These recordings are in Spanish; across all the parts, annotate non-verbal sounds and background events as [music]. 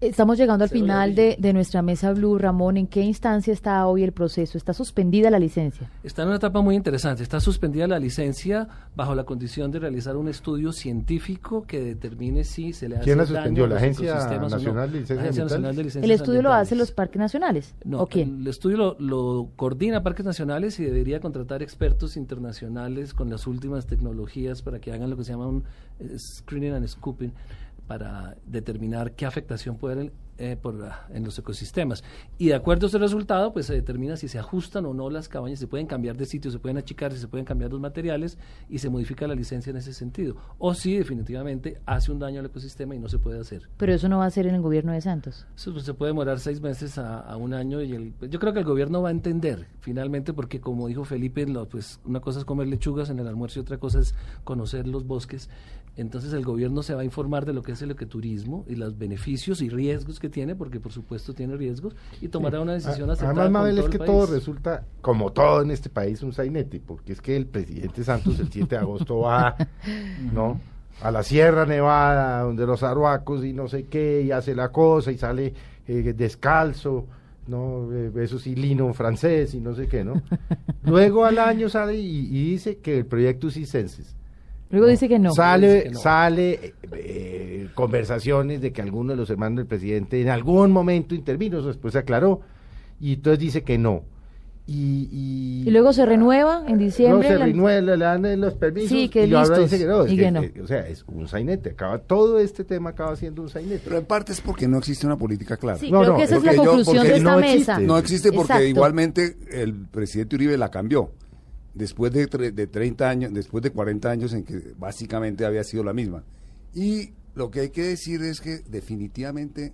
Estamos llegando al final de, de, nuestra mesa Blue. Ramón, ¿en qué instancia está hoy el proceso? ¿Está suspendida la licencia? Está en una etapa muy interesante. Está suspendida la licencia bajo la condición de realizar un estudio científico que determine si se le hace ¿Quién la suspendió? a ¿La Agencia Nacional no. de Licencias La Agencia Nacional de? Licencias ¿El estudio lo hace Ambientales. los parques nacionales? No, ¿O quién? el estudio lo, lo coordina Parques Nacionales y debería contratar expertos internacionales con las últimas tecnologías para que hagan lo que se llama un eh, screening and scooping para determinar qué afectación puede eh, por, ah, en los ecosistemas. Y de acuerdo a ese resultado, pues se determina si se ajustan o no las cabañas, se pueden cambiar de sitio, se pueden achicar, si se pueden cambiar los materiales y se modifica la licencia en ese sentido. O si definitivamente hace un daño al ecosistema y no se puede hacer. Pero eso no va a ser en el gobierno de Santos. Eso pues, se puede demorar seis meses a, a un año y el, yo creo que el gobierno va a entender finalmente porque como dijo Felipe, lo, pues una cosa es comer lechugas en el almuerzo y otra cosa es conocer los bosques. Entonces el gobierno se va a informar de lo que es el ecoturismo y los beneficios y riesgos que tiene, porque por supuesto tiene riesgos, y tomará una decisión A- aceptada Además, Mabel, todo es que todo resulta, como todo en este país, un sainete, porque es que el presidente Santos el 7 de agosto va, [laughs] ¿no? A la Sierra Nevada, donde los arhuacos y no sé qué, y hace la cosa, y sale eh, descalzo, ¿no? Eh, eso sí, lino francés y no sé qué, ¿no? [laughs] Luego al año sale y, y dice que el proyecto Cisenses. Luego dice que no. Sale, que no. sale eh, conversaciones de que alguno de los hermanos del presidente en algún momento intervino, eso después se aclaró, y entonces dice que no. Y, y, Y luego se renueva en no, diciembre. se la- renueva, le dan los permisos Sí, que y ahora listos, dice que no. es y que, que no. o sea, es un sainete, acaba, todo este tema acaba siendo un sainete. Pero en parte es porque no existe una política clara. Sí, No, creo no, que esa es la porque yo- conclusión porque de esta no mesa. existe. No existe porque Exacto. igualmente el presidente Uribe la cambió. Después de, tre- de 30 años, después de 40 años en que básicamente había sido la misma. Y lo que hay que decir es que definitivamente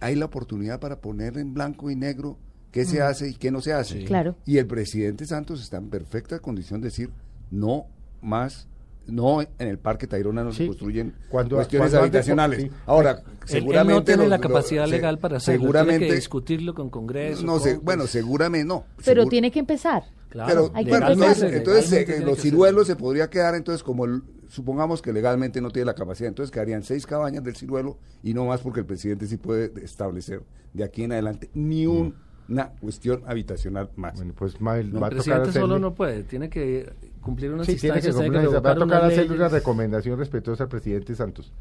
hay la oportunidad para poner en blanco y negro qué se hace y qué no se hace. Claro. Y el presidente Santos está en perfecta condición de decir no más, no en el Parque Tayrona no Sí. se construyen Cuando- cuestiones cuando antes- habitacionales. sí. Ahora, Él- él, seguramente no tiene los- la los- capacidad se- legal para hacerlo, seguramente tiene que discutirlo con Congreso. no sé, con- bueno, seguramente no. Pero Seguro- tiene que empezar. Claro, pero bueno, entonces, entonces, eh, tiene los ciruelos se podría quedar entonces como el- supongamos que legalmente no tiene la capacidad, entonces quedarían seis cabañas del ciruelo y no más porque el presidente sí puede establecer de aquí en adelante ni un- una cuestión habitacional más. Bueno, pues Mabel, No, va el a tocar presidente solo hacerle- no puede, tiene que cumplir unas Sí, tiene que instancias, tiene que cumplir, va a tocar hacerle una recomendación respetuosa al presidente Santos.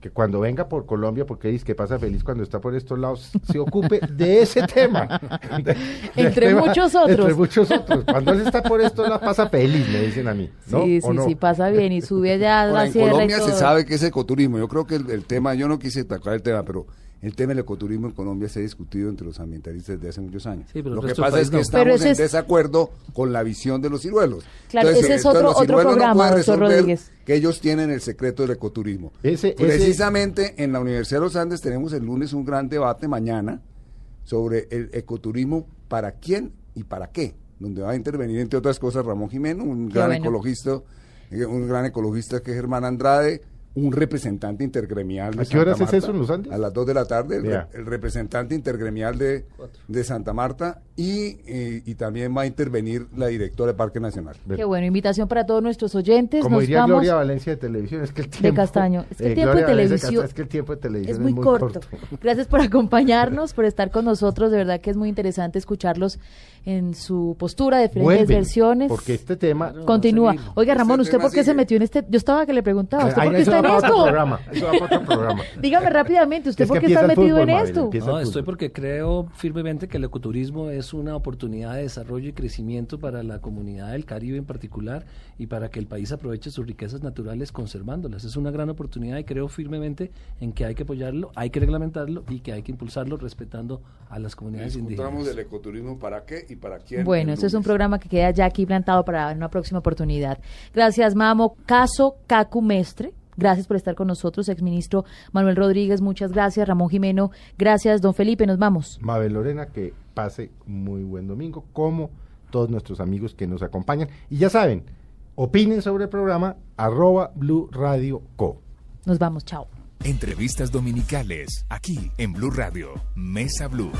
Que cuando venga por Colombia, porque dice que pasa feliz cuando está por estos lados, se ocupe de ese tema. [laughs] De- Entre muchos otros. Entre muchos otros. Cuando él está por estos lados, pasa feliz, me dicen a mí. ¿no? Sí, ¿O sí, no? sí, pasa bien y sube allá a Ahora, la en y Colombia se todo. sabe que es ecoturismo. Yo creo que el, el tema, yo no quise tocar el tema, pero el tema del ecoturismo en Colombia se ha discutido entre los ambientalistas desde hace muchos años. Sí, Lo que pasa es que no. estamos en es- desacuerdo con la visión de los ciruelos. Claro, ese es entonces otro- los otro ciruelos no programa, pueden doctor resolver Rodríguez. Que ellos tienen el secreto del ecoturismo. Ese- ese- Precisamente en la Universidad de los Andes tenemos el lunes un gran debate mañana sobre el ecoturismo para quién y para qué, donde va a intervenir entre otras cosas Ramón Jimeno, un Qué gran bueno. ecologista, eh, un gran ecologista que es Germán Andrade, un representante intergremial de ¿A qué horas Santa es eso en los Andes? A las 2 de la tarde, el, representante intergremial de, de Santa Marta y, eh, y también va a intervenir la directora de Parque Nacional. Qué bueno, invitación para todos nuestros oyentes. Como Nos diría vamos. Gloria Valencia de televisión, es que el tiempo... Castaño. Es que el tiempo Gloria de televisión Castaño, es que el tiempo de televisión es muy, corto. [laughs] Gracias por acompañarnos, por estar con nosotros. De verdad que es muy interesante escucharlos en su postura, diferentes Vuelven, versiones. porque este tema... Continúa. Oiga, Este Ramón, ¿usted por qué se metió en este? Yo estaba que le preguntaba, ¿usted Ay, por qué está va para otro programa, eso va para otro programa. [laughs] Dígame rápidamente, ¿usted Es por qué está metido fútbol, en Mabel, esto? No, estoy porque creo firmemente que el ecoturismo es una oportunidad de desarrollo y crecimiento para la comunidad del Caribe en particular y para que el país aproveche sus riquezas naturales conservándolas. Es una gran oportunidad y creo firmemente en que hay que apoyarlo, hay que reglamentarlo y que hay que impulsarlo respetando a las comunidades indígenas. del ecoturismo para qué y para quién. Bueno, este es un programa que queda ya aquí plantado para una próxima oportunidad. Gracias, Mamo. Caso Cacu Mestre. Gracias por estar con nosotros, exministro Manuel Rodríguez, muchas gracias. Ramón Jimeno, gracias. Don Felipe, nos vamos. Mabel Lorena, que pase muy buen domingo, como todos nuestros amigos que nos acompañan. Y ya saben, opinen sobre el programa arroba Blue Radio Co. Nos vamos, chao. Entrevistas dominicales, aquí en Blue Radio, Mesa Blue.